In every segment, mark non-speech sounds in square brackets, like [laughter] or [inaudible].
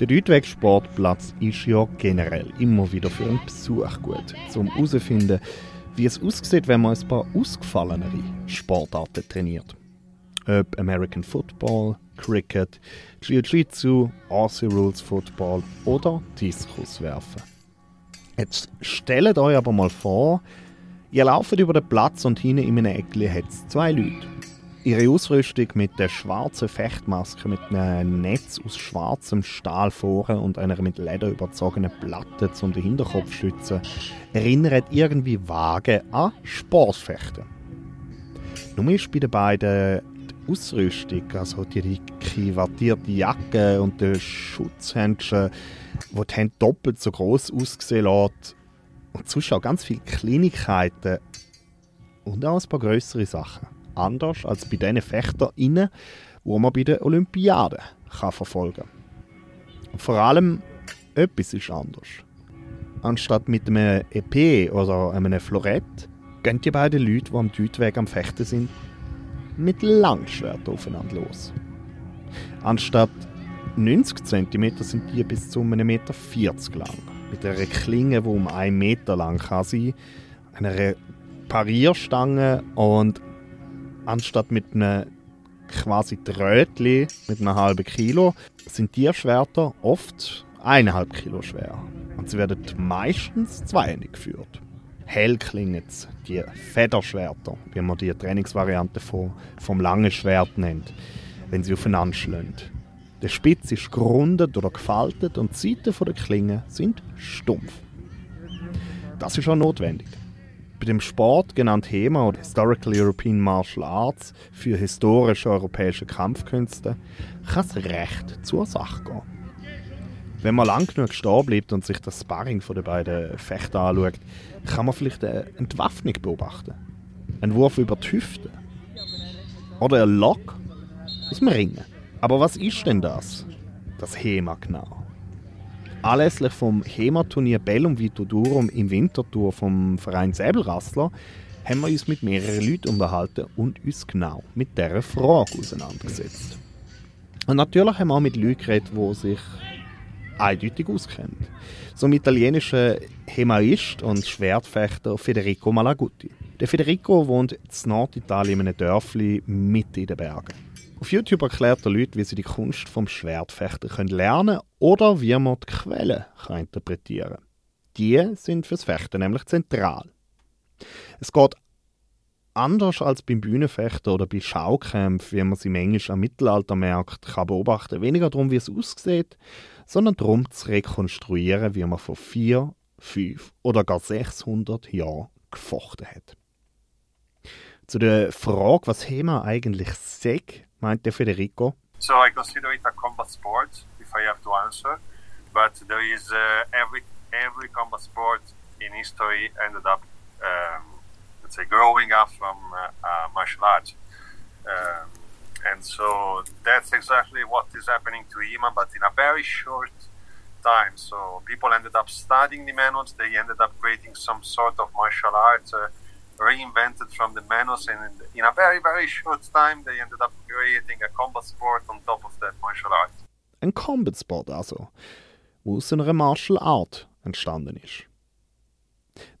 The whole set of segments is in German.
Der Deutweg-Sportplatz ist ja generell immer wieder für einen Besuch gut, um herauszufinden, wie es aussieht, wenn man ein paar ausgefallenere Sportarten trainiert. Ob American Football, Cricket, Jiu-Jitsu, Aussie Rules Football oder Diskus werfen. Jetzt stellt euch aber mal vor, ihr lauft über den Platz und hinten in einem Eckli hat es zwei Leute. Ihre Ausrüstung mit der schwarzen Fechtmaske mit einem Netz aus schwarzem Stahl vorne und einer mit Leder überzogenen Platte zum den Hinterkopf schützen, erinnert irgendwie vage an Sportfechten. Nun ist bei den beiden die Ausrüstung, also die dicke, wattierte Jacke und der Schutzhändchen, wo die Hände doppelt so groß aussehen lässt, und sonst auch ganz viele Kleinigkeiten und auch ein paar größere Sachen anders als bei den FechterInnen, die man bei den Olympiaden kann verfolgen kann. Vor allem etwas ist anders. Anstatt mit einem EP oder einem Florett gehen die beiden Leute, die am Deutweg am Fechten sind, mit Langschwert aufeinander los. Anstatt 90 cm sind die bis zu 1,40 Meter lang. Mit einer Klinge, die um 1 Meter lang kann sein einer Parierstange und anstatt mit einem quasi Trötli mit einem halben Kilo, sind die Schwerter oft eineinhalb Kilo schwer. Und sie werden meistens zweihändig geführt. Hell klingen die Federschwerter, wie man die Trainingsvariante vom, vom langen Schwert nennt, wenn sie aufeinander schlagen. Der Spitz ist gerundet oder gefaltet und die Seiten der Klinge sind stumpf. Das ist auch notwendig bei dem Sport genannt HEMA oder Historical European Martial Arts für historische europäische Kampfkünste kann es recht zur Sache gehen. Wenn man lang genug stehen bleibt und sich das Sparring den beiden Fechter anschaut, kann man vielleicht eine Entwaffnung beobachten. Ein Wurf über die Hüfte. Oder ein Lock aus dem Ringen. Aber was ist denn das? Das HEMA genau. Anlässlich vom HEMA-Turnier Bellum Vito Durum im Wintertour vom Verein Säbelrassler haben wir uns mit mehreren Leuten unterhalten und uns genau mit dieser Frage auseinandergesetzt. Und natürlich haben wir auch mit Leuten geredet, die sich eindeutig auskennen. Zum italienischen Hemaist und Schwertfechter Federico Malaguti. Der Federico wohnt in Norditalien in einem Dörfli mitten in den Bergen. Auf YouTube erklärt er Leute, wie sie die Kunst vom Schwertfechten können lernen oder wie man die Quellen kann interpretieren. Die sind fürs Fechten nämlich zentral. Es geht anders als beim Bühnenfechten oder bei Schaukämpfen, wie man sie manchmal am Mittelaltermarkt kann beobachten Weniger darum, wie es aussieht, sondern darum zu rekonstruieren, wie man vor vier, fünf oder gar 600 Jahren gefochten hat. Zu der Frage, was HEMA eigentlich sagt, Federico. So I consider it a combat sport, if I have to answer. But there is uh, every every combat sport in history ended up, um, let's say, growing up from uh, uh, martial arts. Um, and so that's exactly what is happening to Ima, but in a very short time. So people ended up studying the manuals. They ended up creating some sort of martial arts uh, reinvented from the manuals, and in a very, very short time, they ended up creating a combat sport on top of that martial art. Ein Combat Sport also, wo aus einer Martial Art entstanden ist.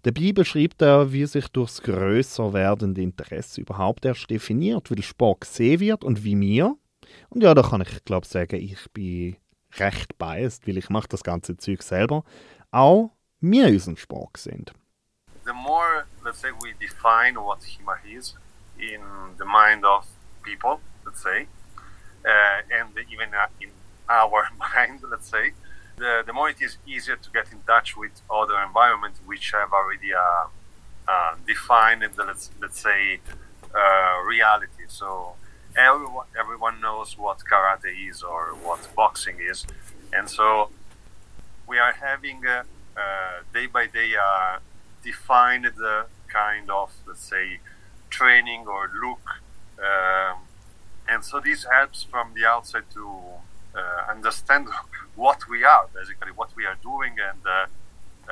Dabei beschreibt er, wie sich durchs grösser werdende Interesse überhaupt erst definiert, wie der Sport gesehen wird und wie mir. Und ja, da kann ich glaube sagen, ich bin recht biased, weil ich mache das ganze Zeug selber. Auch wir unseren Sport sind. The more let's say we define what HEMA is in the mind of people, let's say, uh, and even uh, in our [laughs] mind, let's say, the, the more it is easier to get in touch with other environments which have already uh, uh defined the, let's, let's say, uh, reality. So everyone, everyone knows what karate is or what boxing is. And so we are having uh, day by day defined kind of, let's say, training or look. Um, and so this helps from the outside to uh, understand [laughs] what we are, basically, what we are doing and uh,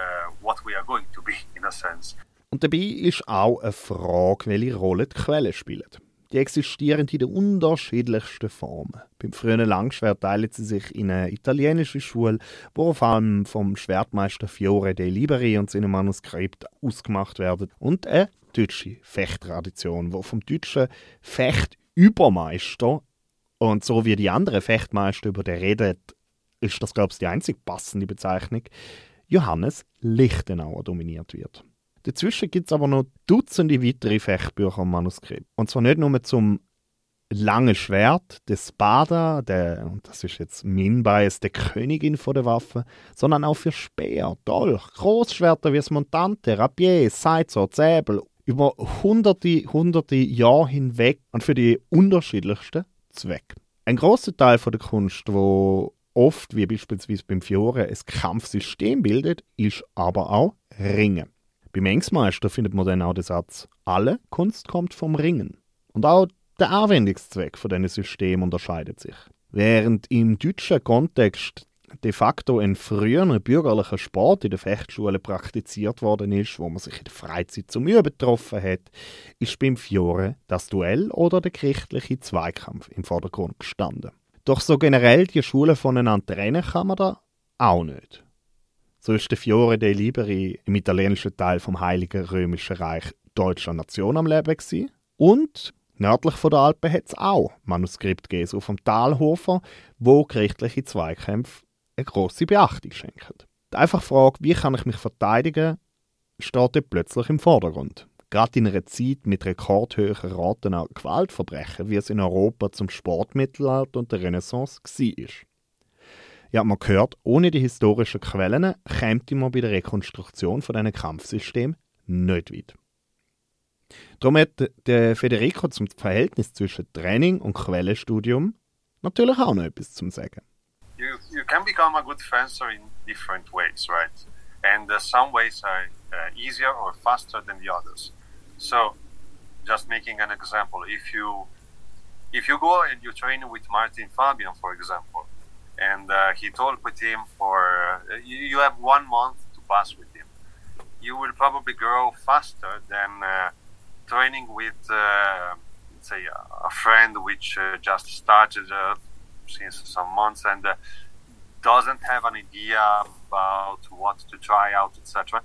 uh, what we are going to be, [laughs] in a sense. Und dabei ist auch eine Frage, welche Rolle die Quellen spielen. Die existieren in den unterschiedlichsten Formen. Beim frühen Langschwert teilen sie sich in eine italienische Schule, wo vor allem vom Schwertmeister Fiore dei Liberi und seinem Manuskript ausgemacht werden, und eine deutsche Fechttradition, wo vom deutschen Fechtübermeister und so wie die anderen Fechtmeister über den redet, ist das, glaube ich, die einzig passende Bezeichnung, Johannes Lichtenauer dominiert wird. Dazwischen gibt es aber noch Dutzende weitere Fechtbücher und Manuskripte. Und zwar nicht nur zum langen Schwert, des Spada, der, und das ist jetzt mein Bias, der Königin von der Waffe, sondern auch für Speer, Dolch, Großschwerter wie das Montante, Rapier, Sidesword, Säbel, über hunderte, hunderte Jahre hinweg und für die unterschiedlichsten Zwecke. Ein großer Teil von der Kunst, wo oft, wie beispielsweise beim Fiore, ein Kampfsystem bildet, ist aber auch Ringen. Beim Engsmeister findet man dann auch den Satz, alle Kunst kommt vom Ringen. Und auch der Anwendungszweck von diesem System unterscheidet sich. Während im deutschen Kontext de facto ein früherer bürgerlicher Sport in der Fechtschule praktiziert worden ist, wo man sich in der Freizeit zum Üben getroffen hat, ist beim Fiore das Duell oder der gerichtliche Zweikampf im Vordergrund gestanden. Doch so generell die Schulen voneinander trennen kann man da auch nicht. So der Fiore dei Liberi im italienischen Teil vom Heiligen Römischen Reich deutscher Nation am Leben gewesen. Und nördlich von der Alpen hat es auch Manuskript so vom Talhofer, wo gerichtliche Zweikämpfe eine grosse Beachtung schenken. Die einfache Frage, wie kann ich mich verteidigen, steht dort plötzlich im Vordergrund. Gerade in einer Zeit mit rekordhohen Raten an Gewaltverbrechen, wie es in Europa zum Sportmittelalter und der Renaissance war. Ja, man hört, ohne die historischen Quellen käme man bei der Rekonstruktion von diesen Kampfsystemen nicht weit. Darum hat der Federico zum Verhältnis zwischen Training und Quellenstudium natürlich auch noch etwas zu sagen. You, you can become a good fencer in different ways, right? And uh, some ways are uh, easier or faster than the others. So, just making an example, if you if you go and you train with Martin Fabian, for example, and uh, he told with him for uh, you, you, have one month to pass with him, you will probably grow faster than uh, training with, uh, say, a friend which uh, just started uh, since some months and doesn't have an idea about what to try out, etc.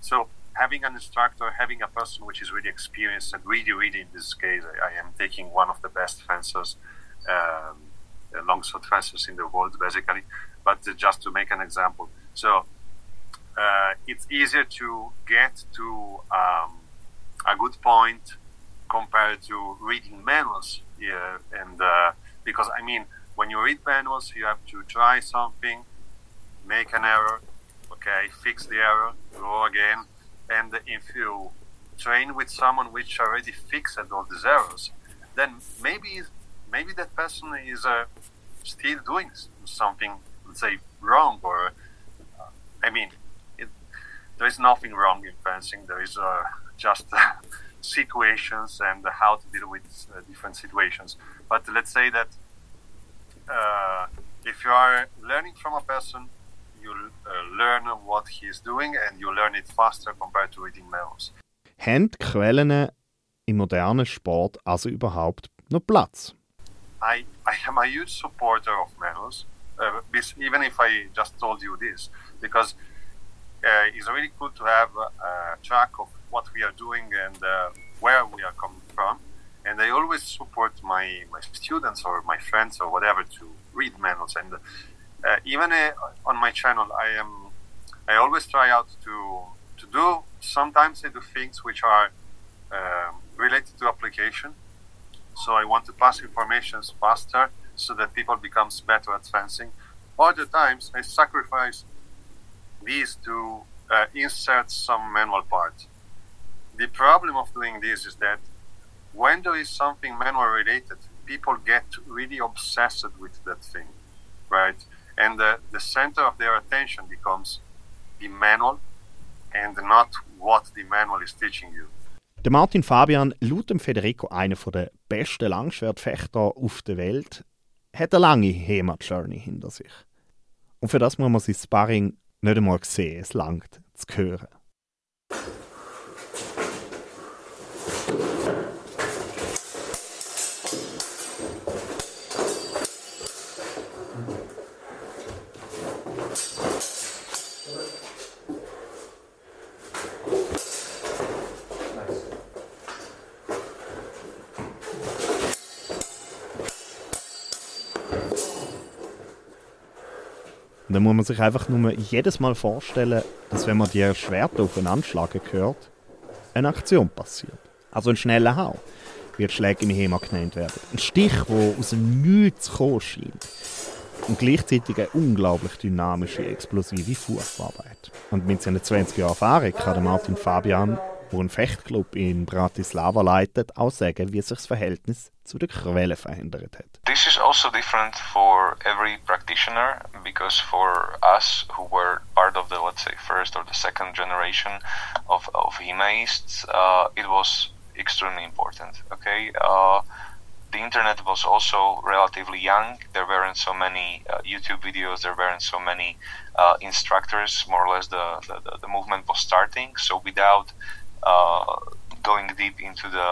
So having an instructor, having a person which is really experienced and really, really in this case, I, I am taking one of the best fencers, um, longsword fencers in the world, basically. But just to make an example, so uh, it's easier to get to um, a good point compared to reading manuals. Yeah, and uh, because I mean, when you read manuals, you have to try something, make an error, okay, fix the error, go again and if you train with someone which already fixed all these errors, then maybe maybe that person is uh, still doing something, let's say, wrong. Or uh, I mean, it, there is nothing wrong in fencing. There is uh, just [laughs] situations and how to deal with uh, different situations. But let's say that uh, if you are learning from a person you uh, learn what he is doing and you learn it faster compared to reading manuals. Haben Quellen im modernen Sport also überhaupt noch Platz? I, I am a huge supporter of manuals, uh, even if I just told you this, because uh, it's really good to have a track of what we are doing and uh, where we are coming from. And I always support my, my students or my friends or whatever to read manuals. And uh, even uh, on my channel, I am I always try out to to do. Sometimes I do things which are uh, related to application. So I want to pass information faster so that people becomes better at fencing. Other times I sacrifice these to uh, insert some manual part. The problem of doing this is that when there is something manual related, people get really obsessed with that thing, right? and the, the center of their attention becomes the manual and not what the manual is teaching you. Der Martin Fabian, laut dem Federico einer der besten Langschwertfechter auf der Welt, hat eine lange HEMA-Journey hinter sich. Und für das muss man sein Sparring nicht einmal sehen, es langt zu hören. Muss man sich einfach nur jedes Mal vorstellen, dass wenn man die Schwerter aufeinander schlagen hört, eine Aktion passiert. Also ein schneller Hau, wie die Schläge im HEMA genannt werden. Ein Stich, der aus dem Nichts kommen scheint. Und gleichzeitig eine unglaublich dynamische, explosive Fußarbeit. Und mit seinen 20 Jahren Erfahrung kann Martin Fabian wo einen Fechtclub in Bratislava leitet, auch sagen, wie sich das Verhältnis zu der Quelle verändert hat. This is also different for every practitioner because for us who were part of the let's say first or the second generation of of HEMAists, uh, it was extremely important. Okay. Uh, the internet was also relatively young. There weren't so many uh, YouTube videos. There weren't so many uh, instructors. More or less, the, the, the movement was starting. So without uh, going deep into the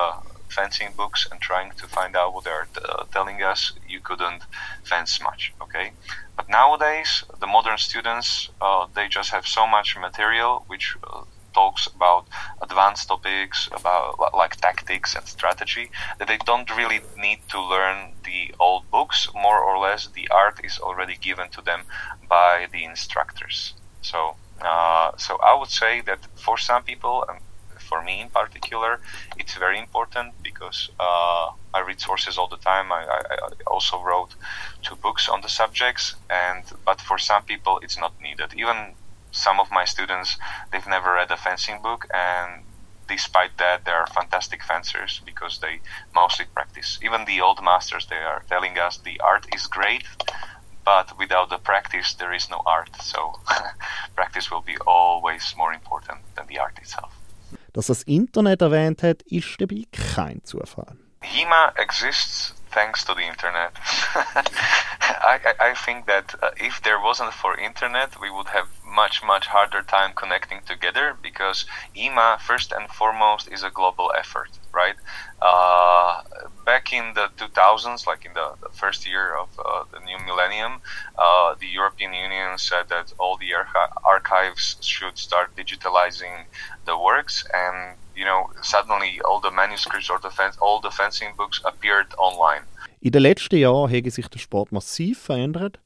fencing books and trying to find out what they're uh, telling us, you couldn't fence much. Okay, but nowadays the modern students uh, they just have so much material which uh, talks about advanced topics about like tactics and strategy that they don't really need to learn the old books more or less the art is already given to them by the instructors so uh, so I would say that for some people and for me in particular, it's very important because uh, I read sources all the time. I, I, I, also wrote two books on the subjects, and but for some people, it's not needed. Even some of my students, they've never read a fencing book, and despite that, they are fantastic fencers because they mostly practice. Even the old masters, they are telling us the art is great, but without the practice, there is no art. So [laughs] practice will be always more important than the art itself. Dass das Internet erwähnt hat, ist dabei kein Zufall. HEMA exists thanks to the internet. [laughs] I, I, think that uh, if there wasn't for internet, we would have much much harder time connecting together because HEMA first and foremost is a global effort, right? Uh, back in the 2000s, like in the, the first year of uh, the new millennium, uh, the European Union said that all the archi- archives should start digitalizing the works, and you know, suddenly all the manuscripts or the fen- all the fencing books appeared online. In den letzten Jahren hat sich der Sport massiv verändert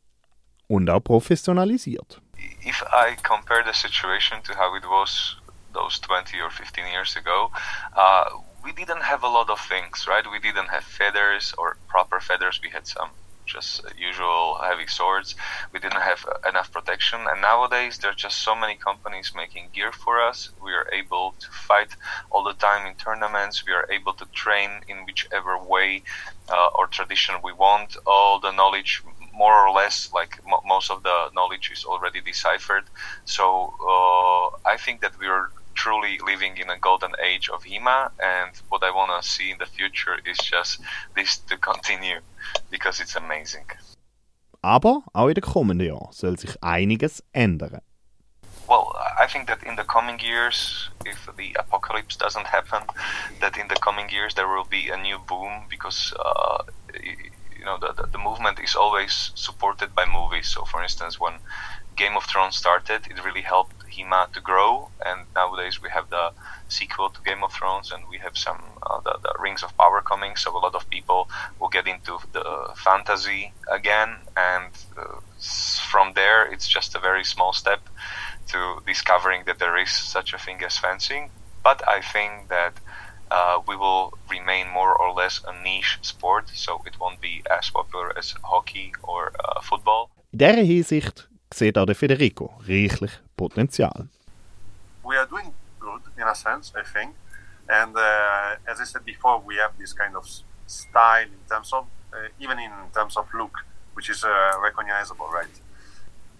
und auch professionalisiert. If I compare the situation to how it was those 20 or 15 years ago, uh, we didn't have a lot of things, right? We didn't have feathers or proper feathers. We had some just usual heavy swords. We didn't have enough protection, and nowadays there are just so many companies making gear for us. We are able to fight all the time in tournaments. We are able to train in whichever way uh, or tradition we want. All the knowledge more or less like most of the knowledge is already deciphered so uh, i think that we are truly living in a golden age of HEMA, and what I want to see in the future is just this to continue because it's amazing. Aber auch in den kommenden Jahren soll sich einiges ändern. Well, I think that in the coming years, if the apocalypse doesn't happen, that in the coming years there will be a new boom because uh, you know the, the, the movement is always supported by movies. So, for instance, when Game of Thrones started, it really helped To grow, and nowadays we have the sequel to Game of Thrones, and we have some uh, the, the, Rings of Power coming. So a lot of people will get into the fantasy again, and uh, from there, it's just a very small step to discovering that there is such a thing as fencing. But I think that uh, we will remain more or less a niche sport, so it won't be as popular as hockey or uh, football. In dieser Hinsicht sieht auch der Federico reichlich Potenzial. We are doing good in a sense, I think. And uh, as I said before, we have this kind of style in terms of, uh, even in terms of look, which is uh, recognizable, right?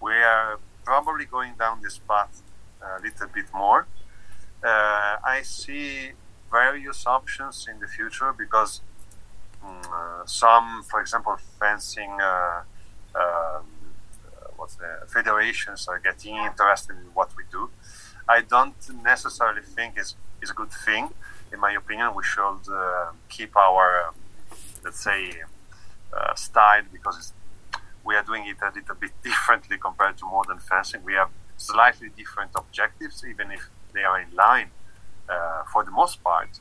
We are probably going down this path a little bit more. Uh, I see various options in the future because um, some, for example, fencing uh, um, what federations are getting interested in what we do. I don't necessarily think it's, is a good thing. In my opinion, we should uh, keep our, uh, let's say, uh, style because we are doing it a little bit [laughs] differently compared to modern fencing. We have slightly different objectives, even if they are in line uh, for the most part.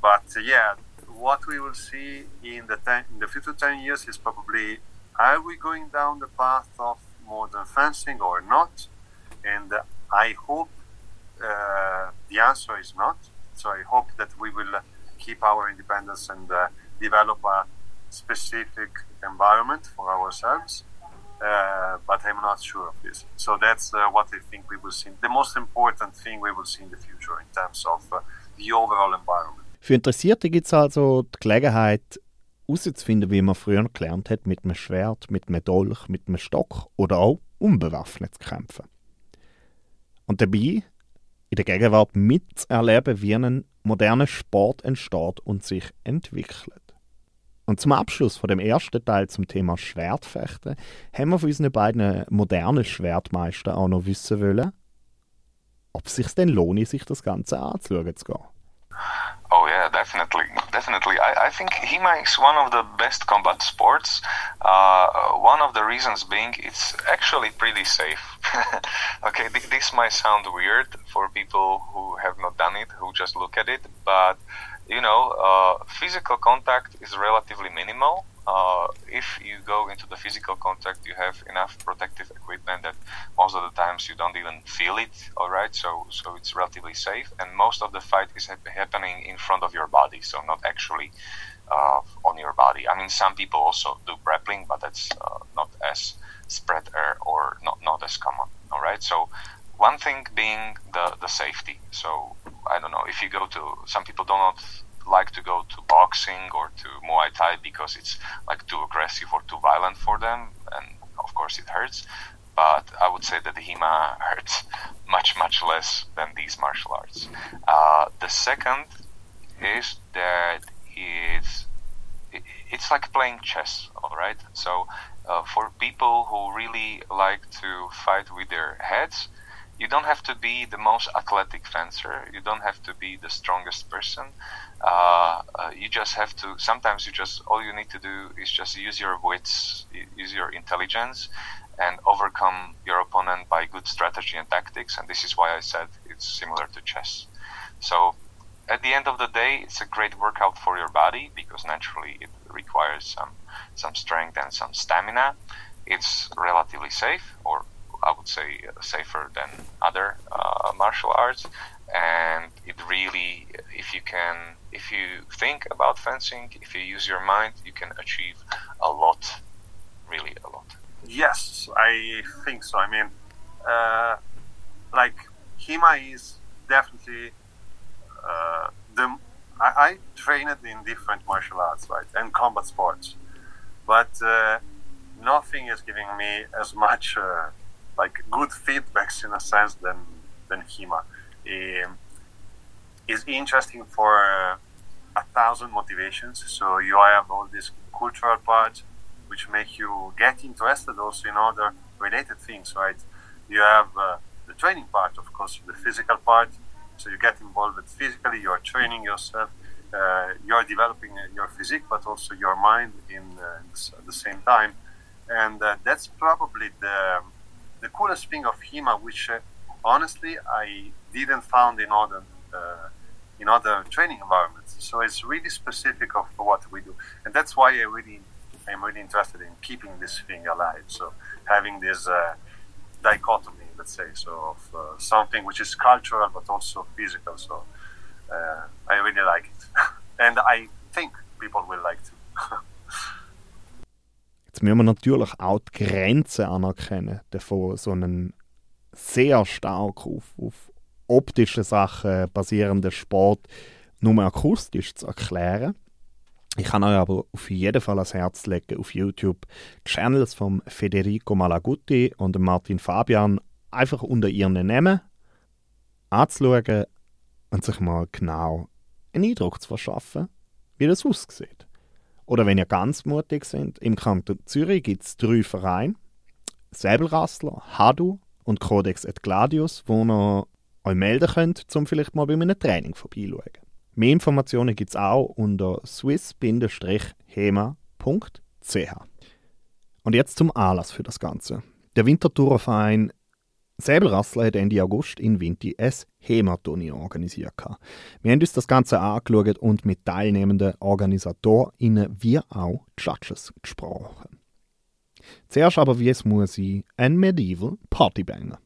But uh, yeah, what we will see in the ten, in the future ten years is probably are we going down the path of modern fencing or not? And I hope uh, the answer is not. So I hope that we will keep our independence and uh, develop a specific environment for ourselves. Uh, but I'm not sure of this. So that's uh, what I think we will see. The most important thing we will see in the future in terms of uh, the overall environment. Für Interessierte gibt es also die Gelegenheit, herauszufinden, wie man früher gelernt hat, mit einem Schwert, mit einem Dolch, mit einem Stock oder auch unbewaffnet zu kämpfen. Und dabei in der Gegenwart mitzuerleben, wie ein moderner Sport entsteht und sich entwickelt. Und zum Abschluss von dem ersten Teil zum Thema Schwertfechten haben wir von unseren beiden modernen Schwertmeistern auch noch wissen wollen, ob es sich denn lohnt, sich das Ganze anzuschauen zu gehen. Oh yeah, definitely, definitely. I, I think he makes one of the best combat sports. Uh, one of the reasons being it's actually pretty safe. [laughs] okay, th- this might sound weird for people who have not done it, who just look at it, but you know, uh, physical contact is relatively minimal. Uh, if you go into the physical contact, you have enough protective equipment that most of the times you don't even feel it. All right, so so it's relatively safe, and most of the fight is ha- happening in front of your body, so not actually uh, on your body. I mean, some people also do grappling, but that's uh, not as spread or not not as common. All right, so one thing being the the safety. So I don't know if you go to some people do not like to go to boxing or to Muay Thai because it's like too aggressive or too violent for them, and of course it hurts. But I would say that the HEMA [laughs] hurts much much less than these martial arts. Uh, the second is that it's it's like playing chess, all right. So uh, for people who really like to fight with their heads, you don't have to be the most athletic fencer. You don't have to be the strongest person. Uh, uh, you just have to. Sometimes you just all you need to do is just use your wits, use your intelligence, and overcome your opponent by good strategy and tactics. And this is why I said it's similar to chess. So at the end of the day, it's a great workout for your body because naturally it requires some some strength and some stamina. It's relatively safe, or I would say uh, safer than other uh, martial arts. And it really, if you can, if you think about fencing, if you use your mind, you can achieve a lot, really a lot. Yes, I think so. I mean, uh, like HEMA is definitely uh, the. I, I trained in different martial arts, right, and combat sports, but uh, nothing is giving me as much uh, like good feedbacks in a sense than than HEMA. Um, is interesting for uh, a thousand motivations. So you have all these cultural parts which make you get interested also in other related things, right? You have uh, the training part, of course, the physical part. So you get involved physically. You are training yourself. Uh, you are developing your physique, but also your mind in uh, at the same time. And uh, that's probably the the coolest thing of HEMA, which uh, honestly I didn't found in other uh, in other training environments. So it's really specific of what we do, and that's why I really I'm really interested in keeping this thing alive. So having this uh, dichotomy, let's say, so of uh, something which is cultural but also physical. So uh, I really like it, [laughs] and I think people will like to. Müssen wir natürlich auch die Grenzen anerkennen, davon so einen sehr stark auf, auf optischen Sachen basierenden Sport nur akustisch zu erklären. Ich kann euch aber auf jeden Fall ans Herz legen, auf YouTube die Channels von Federico Malaguti und Martin Fabian einfach unter ihren Namen anzuschauen und sich mal genau einen Eindruck zu verschaffen, wie das aussieht. Oder wenn ihr ganz mutig seid, im Kanton Zürich gibt es drei Vereine. Säbelrassler, Hadu und Codex et Gladius, wo ihr euch melden könnt, um vielleicht mal bei einem Training vorbeischauen. Mehr Informationen gibt es auch unter swiss-hema.ch. Und jetzt zum Anlass für das Ganze. Der Wintertourenverein Säbelrassler hat Ende August in Vinti ein HEMA-Turnier organisiert. Wir haben uns das Ganze angeschaut und mit teilnehmenden OrganisatorInnen wie auch Judges gesprochen. Zuerst aber, wie es muss sein, ein Medieval Partybanger.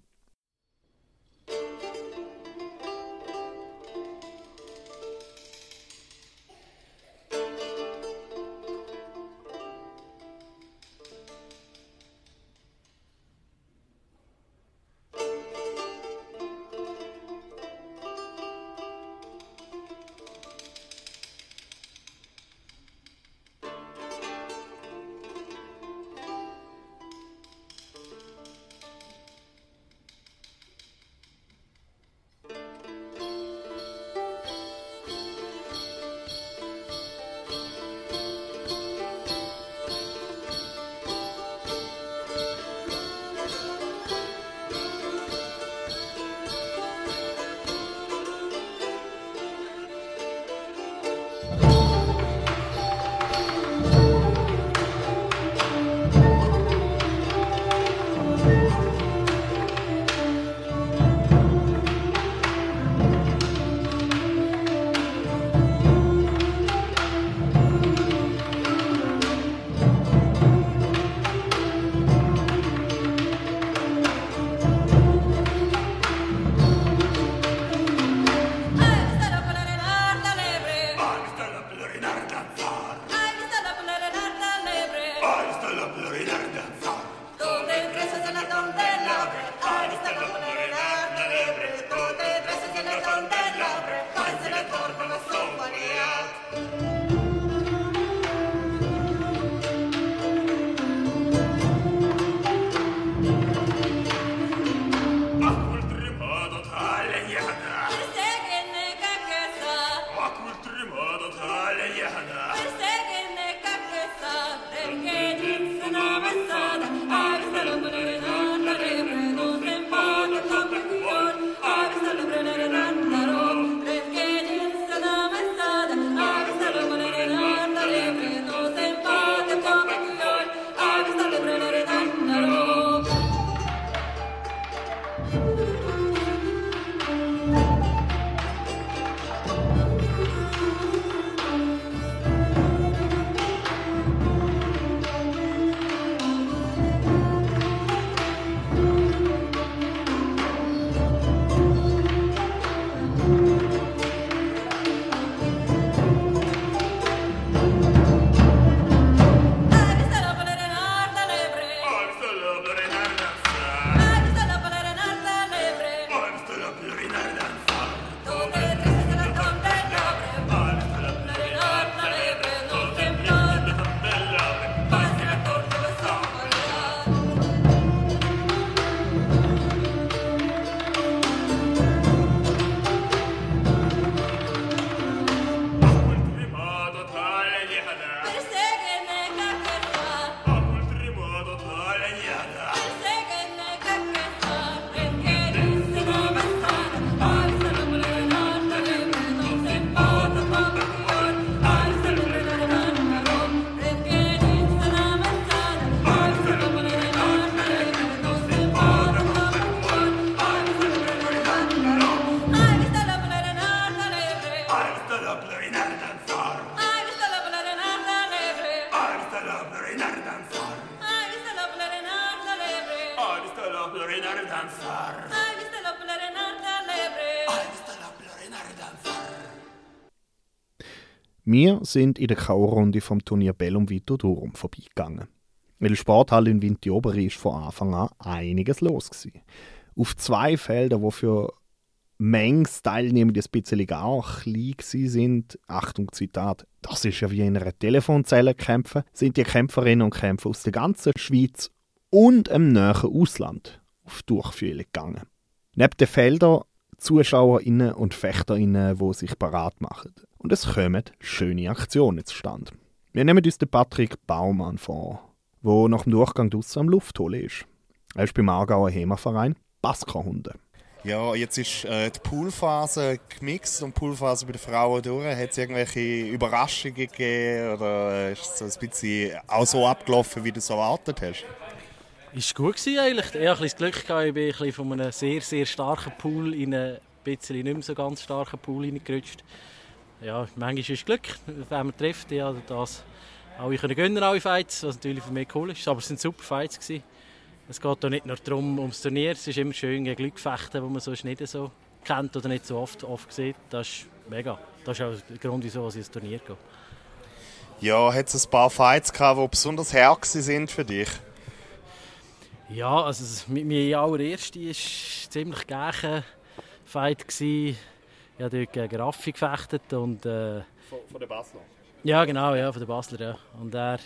Wir sind in der K.O.-Runde vom Turnier Bellum Vito Durum vorbeigegangen. Weil Sporthalle in Vintioberi ist von Anfang an einiges los gewesen. Auf zwei Feldern, wo für Mengs Teilnehmer ein bisschen gar klein sind, Achtung Zitat, das ist ja wie in einer Telefonzelle kämpfen, sind die Kämpferinnen und Kämpfer aus der ganzen Schweiz und im näheren Ausland auf Durchfühlung gegangen. Neben den Feldern ZuschauerInnen und FechterInnen, die sich parat machen und es kommen schöne Aktionen zustande. Wir nehmen uns den Patrick Baumann vor, der nach dem Durchgang draussen am Luftholen ist. Er ist beim Aargauer HEMA-Verein Basker-Hunde. Ja, jetzt ist äh, die Poolphase gemixt und die Poolphase bei den Frauen durch. Hat es irgendwelche Überraschungen gegeben oder ist es ein bisschen auch so abgelaufen, wie du es erwartet hast? Ist gut gewesen eigentlich. Ich hatte das Glück gehabt, ich bin ein von einem sehr, sehr starken Pool in einen bisschen nicht mehr so ganz starken Pool hineingerutscht ja, manchmal ist es Glück, wenn man trifft. Ja, das alle können gönnen, alle Fights, was natürlich für mich cool ist. Aber es waren super Fights. Gewesen. Es geht auch nicht nur darum, ums Turnier. Es ist immer schön gegen Leute fechten, die man sonst nicht so kennt oder nicht so oft, oft sieht. Das ist mega. Das ist auch der Grund, wieso ich ins Turnier gehe. Ja, hat es ein paar Fights gehabt, die besonders hart sind für dich? Ja, also mein allererster war ziemlich gegen Fight. Ich habe dort gegen Raffi gefechtet und... Äh, von, von der Basler? Ja, genau, ja, von der Basler, ja. Und er,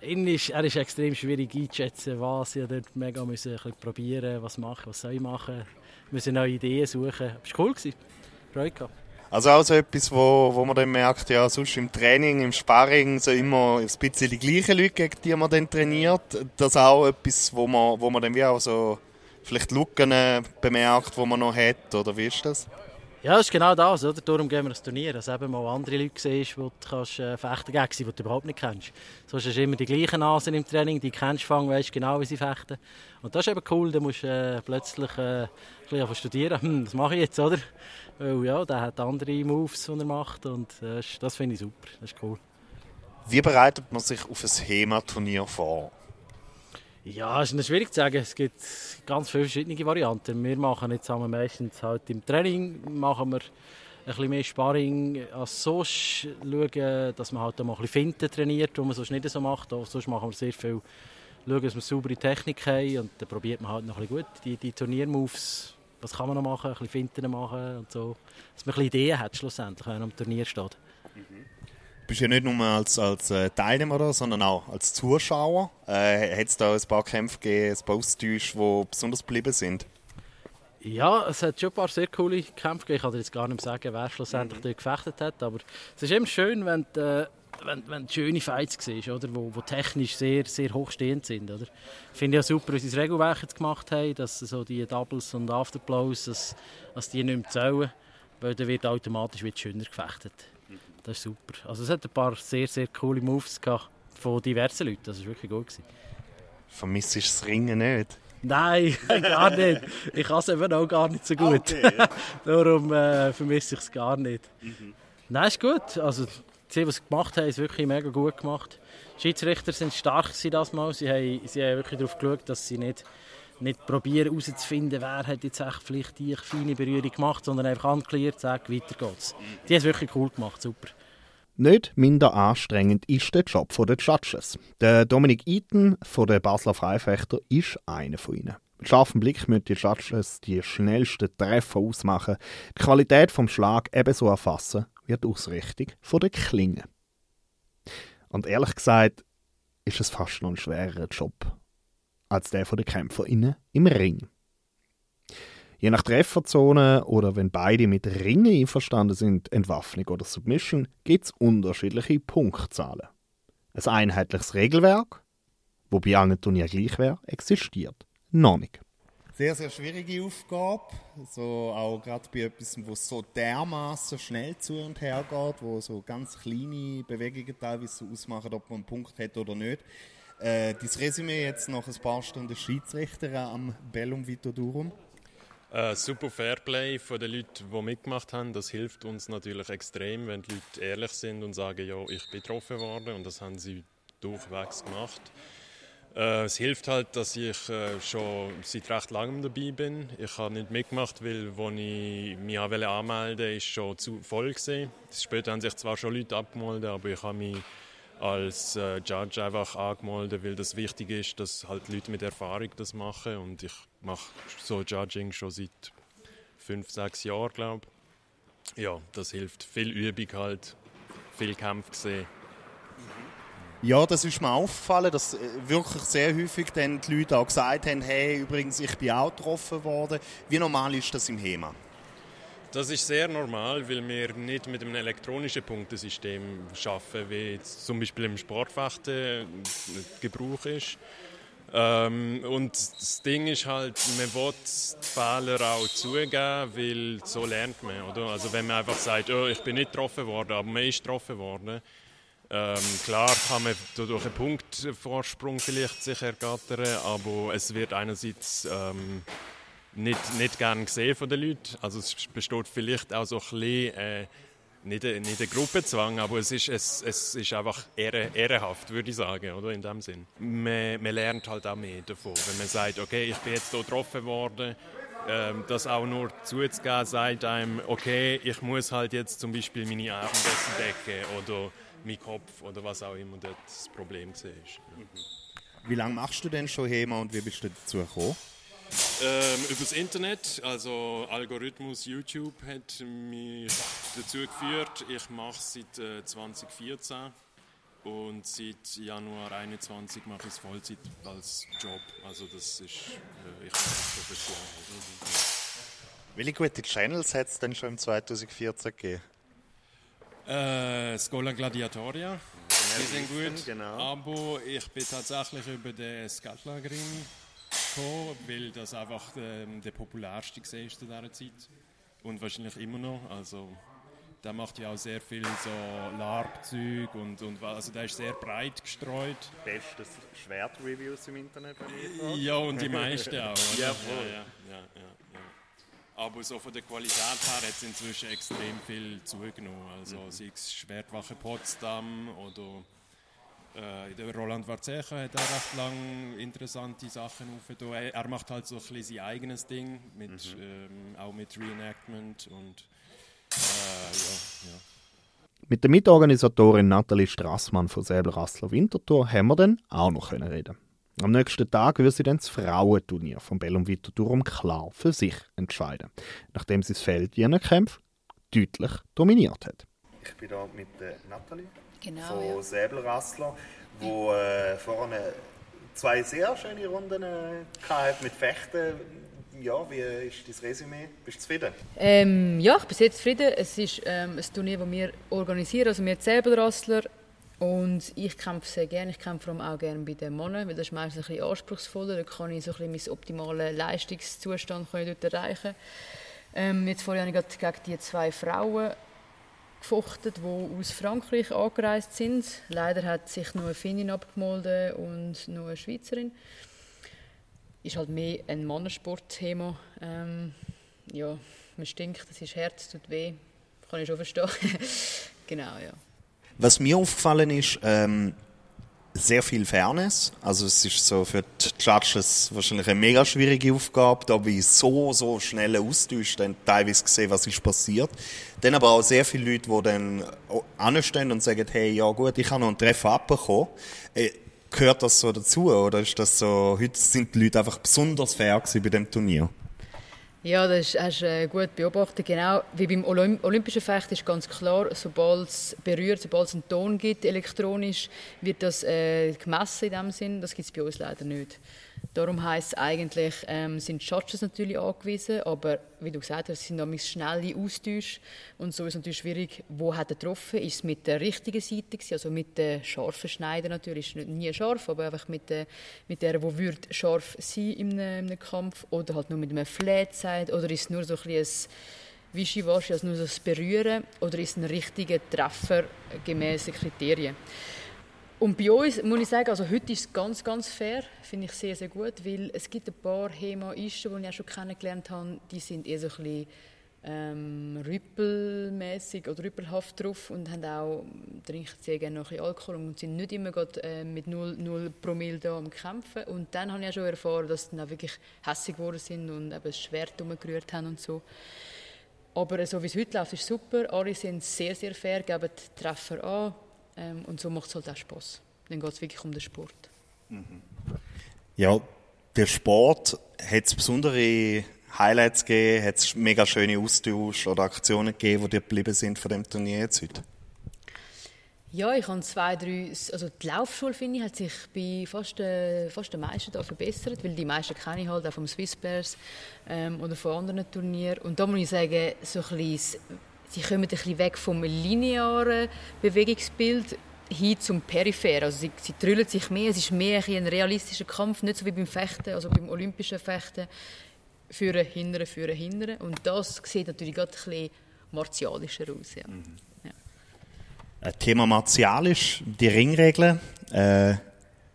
ist, er ist extrem schwierig einzuschätzen, was ich dort mega müssen probieren, was machen, was soll ich machen. Wir müssen neue Ideen suchen. Es war cool, Freude gehabt. Also auch so etwas, wo, wo man dann merkt, ja, sonst im Training, im Sparring, so immer ein bisschen die gleichen Leute, gegen die man dann trainiert. Das ist auch etwas, wo man, wo man dann wie auch so vielleicht Lücken bemerkt, die man noch hat, oder wie ist das? Ja, das ist genau das. Oder? Darum gehen wir das Turnier, dass eben mal andere Leute siehst, die du kannst, äh, fechten sie, die du überhaupt nicht kennst. So hast du immer die gleichen Nasen im Training, die kennst du, weißt genau, wie sie fechten. Und das ist eben cool, da musst du äh, plötzlich äh, ein bisschen studieren. Hm, was mache ich jetzt, oder? Weil ja, der hat andere Moves, die er macht und äh, das finde ich super, das ist cool. Wie bereitet man sich auf ein HEMA-Turnier vor? Ja, ist schwierig zu sagen. Es gibt ganz viele verschiedene Varianten. Wir machen jetzt haben wir meistens halt im Training machen wir ein bisschen mehr Sparring als sonst. Schauen, dass man halt auch mal ein bisschen Finten trainiert, was man sonst nicht so macht. Auch sonst machen wir sehr viel schauen, dass wir saubere Technik haben und dann probiert man halt noch ein bisschen gut die, die Turniermoves was kann man noch machen, ein bisschen Finten machen und so. Dass man ein bisschen Ideen hat schlussendlich, wenn man am Turnier steht. Mhm. Du bist ja nicht nur als, als äh, Teilnehmer, sondern auch als Zuschauer. Äh, hat es da ein paar Kämpfe gegeben, ein paar Austausche, die besonders geblieben sind? Ja, es hat schon ein paar sehr coole Kämpfe gegeben. Ich kann dir jetzt gar nicht sagen, wer schlussendlich mhm. dort gefechtet hat. Aber es ist immer schön, wenn du, äh, wenn, wenn du schöne Fights siehst, oder? Wo, wo technisch sehr, sehr hochstehend sind. Oder? Ich finde ja super, wie sie das Regelwerk jetzt gemacht haben, dass so die Doubles und Afterblows, dass, dass die nicht mehr zählen, weil dann wird automatisch wieder schöner gefechtet. Das ist super. Also es hat ein paar sehr, sehr coole Moves gehabt von diversen Leuten. Das war wirklich gut. Gewesen. Vermisst du das Ringen nicht? [laughs] Nein, gar nicht. Ich kann es eben auch gar nicht so gut. Okay, ja. [laughs] Darum äh, vermisse ich es gar nicht. Mhm. Nein, ist gut. Also sie, was sie gemacht haben, ist wirklich mega gut gemacht. Die Schiedsrichter sind stark das Mal. Sie haben, sie haben wirklich darauf geschaut, dass sie nicht, nicht probieren herauszufinden, wer hat jetzt echt vielleicht die feine Berührung gemacht, sondern einfach anklärt, sagt, weiter geht's. Die haben es wirklich cool gemacht, super. Nicht minder anstrengend ist der Job der Judges. Der Dominik Eaton von der Basler Freifechter ist einer von ihnen. Mit scharfem Blick müssen die Judges die schnellsten Treffer ausmachen, die Qualität vom Schlag ebenso erfassen wie die Ausrichtung der Klinge. Und ehrlich gesagt ist es fast noch ein schwererer Job als der der KämpferInnen im Ring. Je nach Trefferzone oder wenn beide mit Ringen einverstanden sind, Entwaffnung oder Submission, gibt es unterschiedliche Punktzahlen. Ein einheitliches Regelwerk, wo bei allen Turnieren gleich wäre, existiert noch nicht sehr, sehr schwierige Aufgabe. So auch gerade bei etwas, wo so dermaßen schnell zu und her geht, wo so ganz kleine Bewegungen teilweise ausmachen, ob man einen Punkt hat oder nicht. Äh, das Resümee jetzt nach ein paar Stunden Schiedsrichter am Bellum Vitodurum. Äh, super Fairplay von den Leuten, die mitgemacht haben. Das hilft uns natürlich extrem, wenn die Leute ehrlich sind und sagen, ja, ich bin getroffen worden. Und das haben sie durchwegs gemacht. Äh, es hilft halt, dass ich äh, schon seit recht langem dabei bin. Ich habe nicht mitgemacht, weil als ich mich anmelden wollte, ist schon zu voll gesehen. Später haben sich zwar schon Leute abgemeldet, aber ich habe mich als äh, Judge einfach angemeldet, weil das wichtig ist, dass halt Leute mit Erfahrung das machen und ich mache so Judging schon seit fünf, sechs Jahren, glaube ich. Ja, das hilft. Viel Übung halt, viel Kampf gesehen. Ja, das ist mir aufgefallen, dass äh, wirklich sehr häufig dann die Leute auch gesagt haben, hey, übrigens, ich bin auch getroffen worden. Wie normal ist das im HEMA? Das ist sehr normal, weil wir nicht mit einem elektronischen Punktesystem arbeiten, wie zum Beispiel im Sportfechten Gebrauch ist. Ähm, und das Ding ist halt, man will die Fehler auch zugeben, weil so lernt man. Oder? Also wenn man einfach sagt, oh, ich bin nicht getroffen worden, aber man ist getroffen worden, ähm, klar kann man durch einen Punktvorsprung vielleicht sich ergattern, aber es wird einerseits ähm, nicht, nicht gern gesehen von den Leuten. Also es besteht vielleicht auch so ein bisschen äh, nicht, ein, nicht ein Gruppenzwang, aber es ist, es, es ist einfach ehre, ehrenhaft, würde ich sagen, oder in dem Sinn. Man, man lernt halt auch mehr davon, wenn man sagt, okay, ich bin jetzt hier getroffen worden, ähm, das auch nur zuzugeben, sagt einem, okay, ich muss halt jetzt zum Beispiel meine Abendessen decken oder meinen Kopf oder was auch immer das Problem war. Wie lange machst du denn schon HEMA und wie bist du dazu gekommen? Ähm, übers Internet, also Algorithmus YouTube hat mich dazu geführt. Ich mache es seit äh, 2014 und seit Januar 2021 mache ich es Vollzeit als Job. Also das ist, äh, ich mache es professionell. Welche gute Channels hat es denn schon im 2014 gegeben? Äh, Scola Gladiatoria, die sind gut. Genau. Aber ich bin tatsächlich über den Skattlagrim gekommen, weil das einfach ähm, der populärste war zu dieser Zeit. Und wahrscheinlich immer noch. Also, der macht ja auch sehr viel so LARP-Zeug und, und also der ist sehr breit gestreut. Bestes Schwert-Reviews im Internet bei mir. Ja, und die meisten auch. [laughs] Jawohl. Ja, ja, ja, ja, ja. Aber so von der Qualität her hat es inzwischen extrem viel zugenommen. Also sei es Schwertwache Potsdam oder der Roland Varzecha hat auch recht lang interessante Sachen aufgetan. Er, er macht halt so ein bisschen sein eigenes Ding, mit, ähm, auch mit Reenactment und äh, ja, ja. Mit der Mitorganisatorin Nathalie Strassmann von Säbelrassler Winterthur haben wir dann auch noch können reden. Am nächsten Tag wird sie dann das Frauenturnier vom Bellum Winterthur klar für sich entscheiden, nachdem sie das Feld jener Kämpfe deutlich dominiert hat. Ich bin hier mit der Nathalie Genau, von ja. Säbelrassler, wo äh, vorne zwei sehr schöne Runden äh, mit Fechten. Ja, wie ist dein Resümee? Bist du zufrieden? Ähm, ja, ich bin sehr zufrieden. Es ist ähm, ein Turnier, das wir organisieren, also wir Säbelrassler. Und ich kämpfe sehr gerne. Ich kämpfe vor allem auch gerne bei den Männern, weil das ist meistens ein bisschen anspruchsvoller. Da kann ich so ein bisschen meinen optimalen Leistungszustand dort erreichen. Ähm, jetzt vorher habe ich gerade gegen die zwei Frauen gefochten, die aus Frankreich angereist sind. Leider hat sich nur eine Finnin abgemolden und nur eine Schweizerin. Ist halt mehr ein Mannensportthema. Ähm, ja, man stinkt, es ist Herz, tut weh. Kann ich schon verstehen. [laughs] genau, ja. Was mir aufgefallen ist, ähm, sehr viel Fairness. Also es ist so für die Judges wahrscheinlich eine mega schwierige Aufgabe, da bei so, so schnellen Austausch dann teilweise gesehen, was ist passiert. Dann aber auch sehr viele Leute, die dann anstehen und sagen, hey, ja gut, ich habe noch einen Treffer abbekommen. Äh, gehört das so dazu oder ist das so, heute sind die Leute einfach besonders fair gewesen bei dem Turnier? Ja, das hast du äh, gut beobachtet. Genau wie beim Olymp Olympischen Fechten ist ganz klar, sobald es berührt, sobald es einen Ton gibt, elektronisch, wird das äh, gemessen in dem Sinn. Das gibt es bei uns leider nicht. Darum heisst es eigentlich, ähm, sind Judges natürlich angewiesen, aber wie du gesagt hast, sind nämlich schnelle Austausche und so ist es natürlich schwierig, wo hat er getroffen, ist es mit der richtigen Seite gewesen, also mit der scharfen Schneider natürlich, ist nie scharf, aber einfach mit der, mit der, wo würde scharf sein in einem, in einem Kampf. Oder halt nur mit einem Flat oder ist es nur so ein bisschen ein Wischiwaschi, also nur das Berühren? Oder ist es ein richtiger Treffer gemäß Kriterien. Und bei uns muss ich sagen, also heute ist es ganz, ganz fair, finde ich sehr, sehr gut, weil es gibt ein paar Hemaisten, die ich auch schon kennengelernt habe, die sind eher so ein bisschen ähm, rüppelmäßig oder rüppelhaft drauf und haben auch, trinken sehr gerne noch ein Alkohol und sind nicht immer gerade, äh, mit 0, 0 Promille da am Kämpfen. Und dann habe ich auch schon erfahren, dass sie dann auch wirklich hässlich geworden sind und eben das Schwert umgerührt haben und so. Aber so wie es heute läuft, ist super. Alle sind sehr, sehr fair, geben die Treffer an. Ähm, und so macht es halt auch Spass. Dann geht es wirklich um den Sport. Ja, der Sport hat es besondere Highlights gegeben, hat es mega schöne Austausch oder Aktionen gegeben, die dir geblieben sind von dem Turnier jetzt heute? Ja, ich habe zwei, drei, also die Laufschule finde ich, hat sich bei fast, äh, fast den meisten da verbessert, weil die meisten kenne ich halt auch vom Swiss Bears ähm, oder von anderen Turnieren. Und da muss ich sagen, so ein bisschen, sie kommen ein bisschen weg vom linearen Bewegungsbild hin zum Peripheren. Also sie, sie trüllen sich mehr, es ist mehr ein, ein realistischer Kampf, nicht so wie beim Fechten, also beim olympischen Fechten. Führen, hindern, führen, hindern. Und das sieht natürlich gerade ein bisschen martialischer aus. Ja. Ja. Äh, Thema martialisch, die Ringregeln. Äh,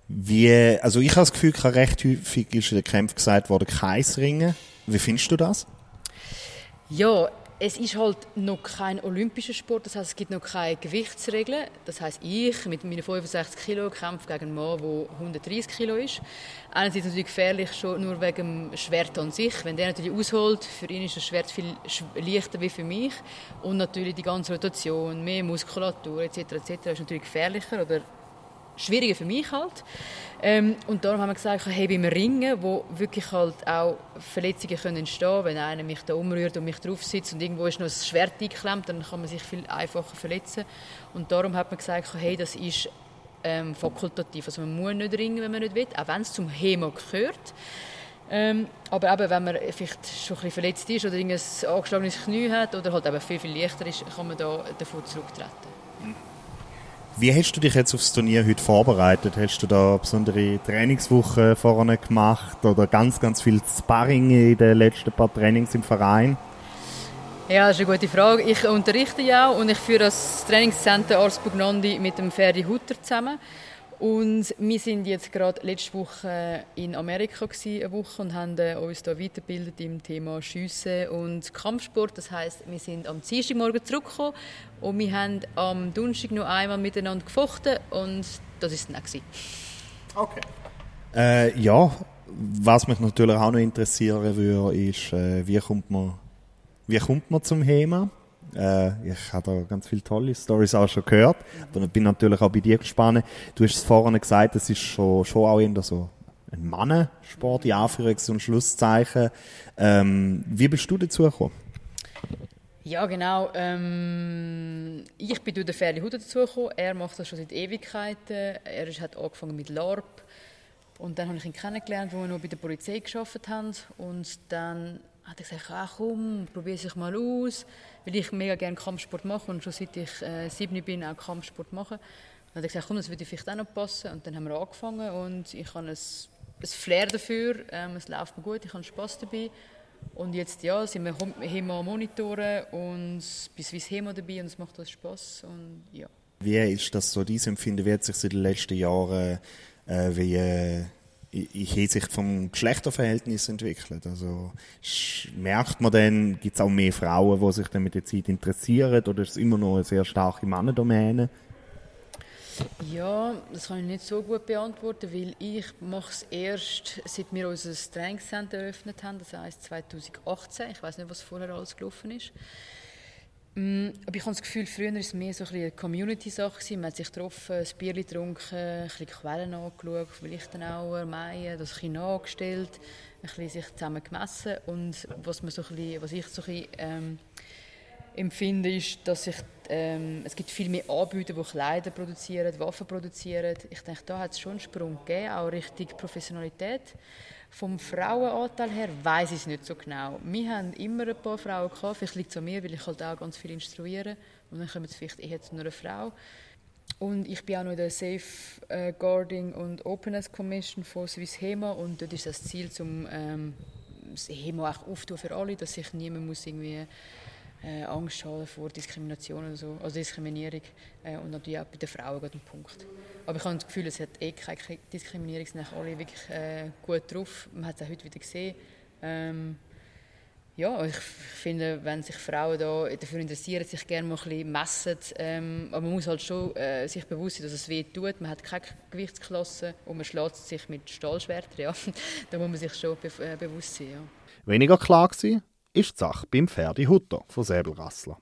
wie, also ich habe das Gefühl, gehabt, recht häufig ist in den Kämpfen gesagt worden, kein Ringen. Wie findest du das? Ja, es ist halt noch kein olympischer Sport, das heißt, es gibt noch keine Gewichtsregeln. Das heißt, ich mit meinen 65 Kilo kämpfe gegen einen Mann, der 130 Kilo ist. Einerseits natürlich gefährlich schon nur wegen dem Schwert an sich. Wenn der natürlich ausholt, für ihn ist das Schwert viel leichter wie für mich. Und natürlich die ganze Rotation, mehr Muskulatur etc. etc. ist natürlich gefährlicher oder schwieriger für mich halt. Ähm, und darum haben wir gesagt, hey, beim Ringen, wo wirklich halt auch Verletzungen können entstehen wenn einer mich da umrührt und mich drauf sitzt und irgendwo ist noch ein Schwert eingeklemmt, dann kann man sich viel einfacher verletzen. Und darum hat man gesagt, hey, das ist ähm, fakultativ. Also man muss nicht ringen, wenn man nicht will, auch wenn es zum HEMA gehört. Ähm, aber eben, wenn man vielleicht schon ein bisschen verletzt ist oder ein angeschlagenes Knie hat oder halt eben viel, viel leichter ist, kann man da davon zurücktreten. Wie hast du dich jetzt aufs Turnier heute vorbereitet? Hast du da besondere Trainingswochen vorne gemacht oder ganz, ganz viel Sparring in den letzten paar Trainings im Verein? Ja, das ist eine gute Frage. Ich unterrichte ja auch und ich führe das Trainingscenter Ars Bugnandi mit dem Ferdi Hutter zusammen. Und wir sind jetzt gerade letzte Woche in Amerika gewesen, eine Woche und haben äh, uns da weitergebildet im Thema Schiessen und Kampfsport. Das heißt, wir sind am Dienstagmorgen zurückgekommen und wir haben am Donnerstag noch einmal miteinander gefochten und das ist dann gewesen. Okay. Äh, ja, was mich natürlich auch noch interessieren würde, ist, äh, wie kommt man, wie kommt man zum HEMA? Äh, ich habe da ganz viele tolle Stories auch schon gehört. Und bin natürlich auch bei dir gespannt. Du hast es vorhin gesagt, es ist schon, schon auch eher so ein Mannensport, in Anführungs- und Schlusszeichen. Ähm, wie bist du dazu gekommen? Ja, genau. Ähm, ich bin durch den Ferli Huder dazugekommen. Er macht das schon seit Ewigkeiten. Er hat angefangen mit LARP. Und dann habe ich ihn kennengelernt, wo wir noch bei der Polizei geschafft haben. Und dann hat er gesagt, ah, komm, probier es mal aus weil ich mega gerne Kampfsport mache und schon seit ich äh, sieben bin auch Kampfsport mache. Dann hat er gesagt, komm, das würde vielleicht auch noch passen. Und dann haben wir angefangen und ich habe ein, ein Flair dafür. Ähm, es läuft mir gut, ich habe Spaß dabei. Und jetzt ja, sind wir HEMA monitoren und bis Swiss HEMA dabei und es macht uns Spaß und ja. Wie ist das so, dein Empfinden? Wie hat sich in den letzten Jahren äh, wie, äh, in Hinsicht vom Geschlechterverhältnis entwickelt. Also merkt man dann, gibt es auch mehr Frauen, die sich dann mit der Zeit interessieren oder ist es immer noch eine sehr starke Mannendomäne? Ja, das kann ich nicht so gut beantworten, weil ich mache es erst, seit wir unser Trainingscenter eröffnet haben, das heißt 2018. Ich weiß nicht, was vorher alles gelaufen ist. Mm, aber ich habe das Gefühl, früher war es mehr so ein eine Community-Sache. Man hat sich getroffen, ein Bier getrunken, ein bisschen Quellen angeschaut, auch Meien, das ein bisschen nachgestellt, ein bisschen sich zusammen gemessen. Und was, man so ein bisschen, was ich so ein bisschen, ähm, empfinde, ist, dass ich, ähm, es gibt viel mehr Anbieter, die Kleider produzieren, Waffen produzieren. Ich denke, da hat es schon einen Sprung gegeben, auch Richtung Professionalität. Vom Frauenanteil her weiß ich es nicht so genau. Wir haben immer ein paar Frauen gehabt. Vielleicht liegt es an mir, weil ich halt auch ganz viel instruiere. Und dann kommen es vielleicht eher zu einer Frau. Und ich bin auch noch in der Safeguarding und Openness Commission von Swiss HEMA und dort ist das Ziel, zum ähm, das HEMA auch auftun für alle, dass sich niemand muss irgendwie äh, Angst haben vor Diskrimination oder so, also Diskriminierung äh, und natürlich auch bei den Frauen geht ein Punkt. Aber ich habe das Gefühl, es hat eh keine Diskriminierung, sind alle wirklich äh, gut drauf. Man hat es auch heute wieder gesehen. Ähm, ja, ich finde, wenn sich Frauen da dafür interessieren, sich gerne mal ein bisschen messen, ähm, aber man muss halt schon äh, sich bewusst sein, dass es weh tut. Man hat keine Gewichtsklasse und man schlägt sich mit Stahlschwertern. Ja. [laughs] da muss man sich schon be äh, bewusst sein. Ja. Weniger klar gewesen, ist die Sache beim Ferdi Hutter von Säbelrassler.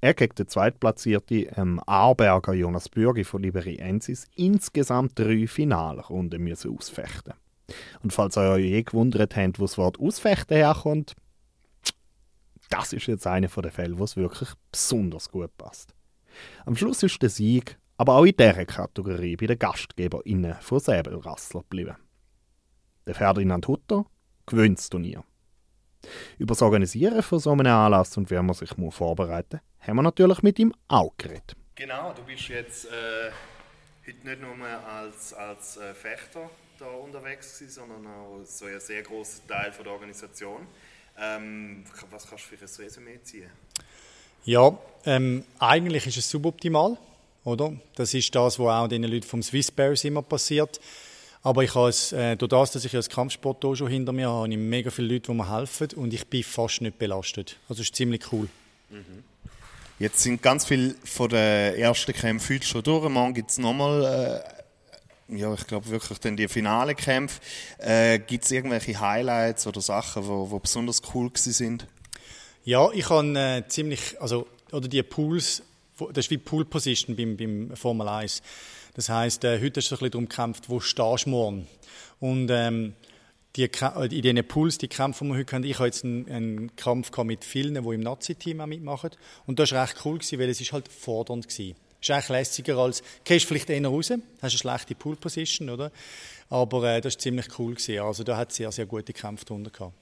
Er gegen den Zweitplatzierten ähm, Aarberger Jonas Bürgi von Liberiensis insgesamt drei Finalrunden müssen ausfechten. Und falls ihr euch je gewundert habt, wo das Wort ausfechten herkommt, das ist jetzt einer von den Fällen, wo es wirklich besonders gut passt. Am Schluss ist der Sieg aber auch in dieser Kategorie bei den GastgeberInnen von Säbelrassler geblieben. Der Ferdinand Hutter gewinnt das Turnier. Über das Organisieren von so einem Anlass und wie man sich muss vorbereiten muss, haben wir natürlich mit ihm auch geredet. Genau, du bist jetzt äh, heute nicht nur als, als äh, Fechter da unterwegs gewesen, sondern auch so ein sehr großer Teil von der Organisation. Ähm, was kannst du für ein Resümee ziehen? Ja, ähm, eigentlich ist es suboptimal, oder? Das ist das, was auch den Leuten vom Swiss Bears immer passiert. Aber ich habe es, äh, durch das, dass ich als Kampfsport schon hinter mir habe, habe ich mega viele Leute, die mir helfen und ich bin fast nicht belastet. Also ist ziemlich cool. Mhm. Jetzt sind ganz viele von den ersten Kämpfen schon durch. Morgen gibt es nochmal, äh, ja, ich glaube wirklich dann die finale Kämpfe. Äh, gibt es irgendwelche Highlights oder Sachen, die besonders cool sind? Ja, ich habe äh, ziemlich, also, oder die Pools, das ist wie Pool Position beim, beim Formel 1. Das heisst, äh, heute ist es ein darum gekämpft, wo stehst du morgen? Und ähm, die, äh, in diesen Pools, die Kämpfe, die wir heute haben, ich habe jetzt einen, einen Kampf mit vielen, die im Nazi-Team mitmachen. Und das war recht cool, gewesen, weil es ist halt fordernd war. Ist eigentlich lässiger als, gehst vielleicht eher raus, hast eine schlechte Pool-Position, oder? Aber äh, das war ziemlich cool. Gewesen. Also da hat es sehr, sehr gute Kämpfe drunter gehabt.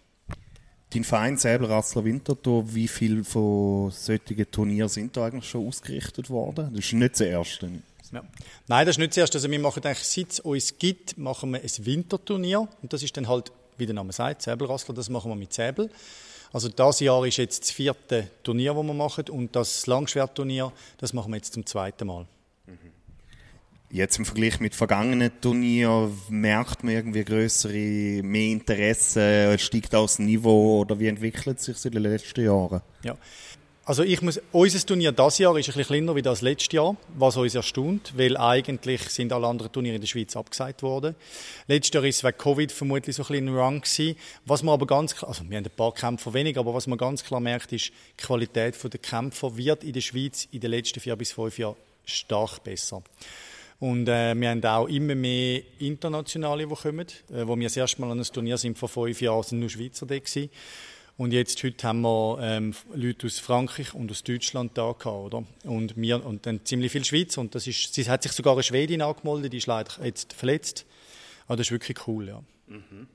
Dein Verein Säbelrassler Winterthur, wie viele von solchen Turnieren sind da eigentlich schon ausgerichtet worden? Das ist nicht das erste. Ja. Nein, das ist nicht das erste. Also wir machen eigentlich, seit es uns gibt, machen wir ein Winterturnier. Und das ist dann halt, wie der Name sagt, Säbelrassler, das machen wir mit Säbel. Also das Jahr ist jetzt das vierte Turnier, das wir machen. Und das Langschwertturnier, das machen wir jetzt zum zweiten Mal. Mhm. Jetzt im Vergleich mit vergangenen Turnieren merkt man irgendwie größere, mehr Interesse, steigt auch das Niveau oder wie entwickelt sich es in den letzten Jahren? Ja. Also ich muss, unser Turnier dieses Jahr ist ein bisschen kleiner wie das letzte Jahr, was uns erstaunt, weil eigentlich sind alle anderen Turniere in der Schweiz abgesagt worden. Letztes Jahr ist es wegen Covid vermutlich so ein bisschen ein Run gewesen. Was man aber ganz klar, also wir haben ein paar Kämpfer weniger, aber was man ganz klar merkt, ist, die Qualität der Kämpfer wird in der Schweiz in den letzten vier bis fünf Jahren stark besser. Und äh, wir haben auch immer mehr Internationale, die kommen. Äh, wo wir das erste Mal an einem Turnier sind vor fünf Jahren, sind nur Schweizer da gewesen. Und jetzt, heute haben wir ähm, Leute aus Frankreich und aus Deutschland da gehabt, oder? Und wir, und dann ziemlich viel Schweiz. Und das ist, sie hat sich sogar eine Schwedin angemeldet, die ist leider jetzt verletzt. Aber das ist wirklich cool, ja. Mhm.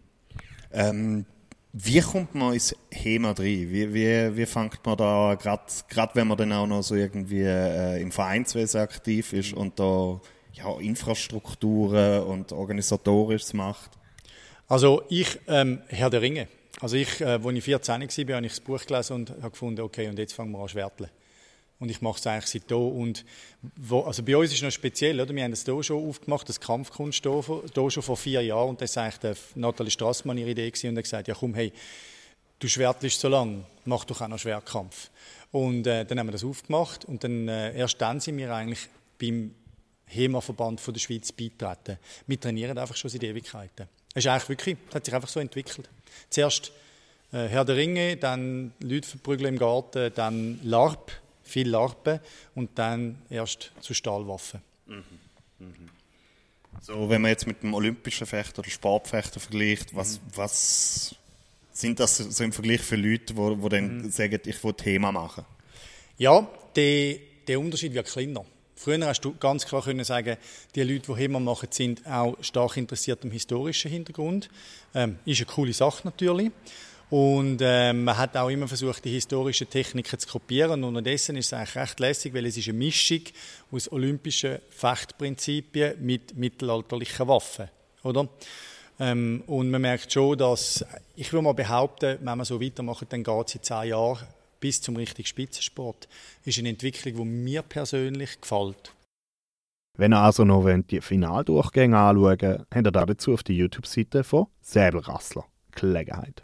Ähm, wie kommt man ins HEMA rein? Wie, wie, wie fängt man da, gerade wenn man dann auch noch so irgendwie äh, im Vereinswesen aktiv ist und da ja, Infrastrukturen und Organisatorisches macht? Also ich, ähm, Herr der Ringe. Also ich, äh, als ich 14 war, habe ich das Buch gelesen und habe gefunden, okay, und jetzt fangen wir an schwerteln. Und ich mache es eigentlich seit da. Und wo, also bei uns ist es noch speziell, oder? Wir haben das hier schon aufgemacht, das Kampfkunst hier, hier schon vor vier Jahren. Und das war eigentlich Nathalie Strassmann ihre Idee gewesen. und hat gesagt, ja komm, hey, du schwertelst so lange, mach doch auch noch Schwertkampf. Und äh, dann haben wir das aufgemacht und dann, äh, erst dann sind wir eigentlich beim HEMA-Verband der Schweiz beitreten. Wir trainieren einfach schon seit Ewigkeiten. Es ist eigentlich wirklich, hat sich einfach so entwickelt. Zuerst äh, Herr der Ringe, dann Leute verprügeln im Garten, dann LARP, viel LARPen und dann erst zu Stahlwaffen. Mhm. Mhm. So, wenn man jetzt mit dem olympischen Fechter oder Sportfechter vergleicht, was, mhm. was sind das so im Vergleich für Leute, die, dann mhm. sagen, ich will Thema machen? Ja, der, der Unterschied wird kleiner. Früher hast du ganz klar können sagen, die Leute, die HEMA machen, sind auch stark interessiert am historischen Hintergrund. Ähm, ist eine coole Sache natürlich. Und ähm, man hat auch immer versucht, die historischen Techniken zu kopieren. Und unterdessen ist es eigentlich recht lässig, weil es ist eine Mischung aus olympischen Fechtprinzipien mit mittelalterlichen Waffen, oder? Ähm, und man merkt schon, dass, ich würde mal behaupten, wenn man so weitermacht, dann geht es in zehn Jahren bis zum richtigen Spitzensport, ist eine Entwicklung, die mir persönlich gefällt. Wenn ihr also noch die Finaldurchgänge anschauen wollt, habt ihr dazu auf der YouTube-Seite von Säbelrassler Gelegenheit.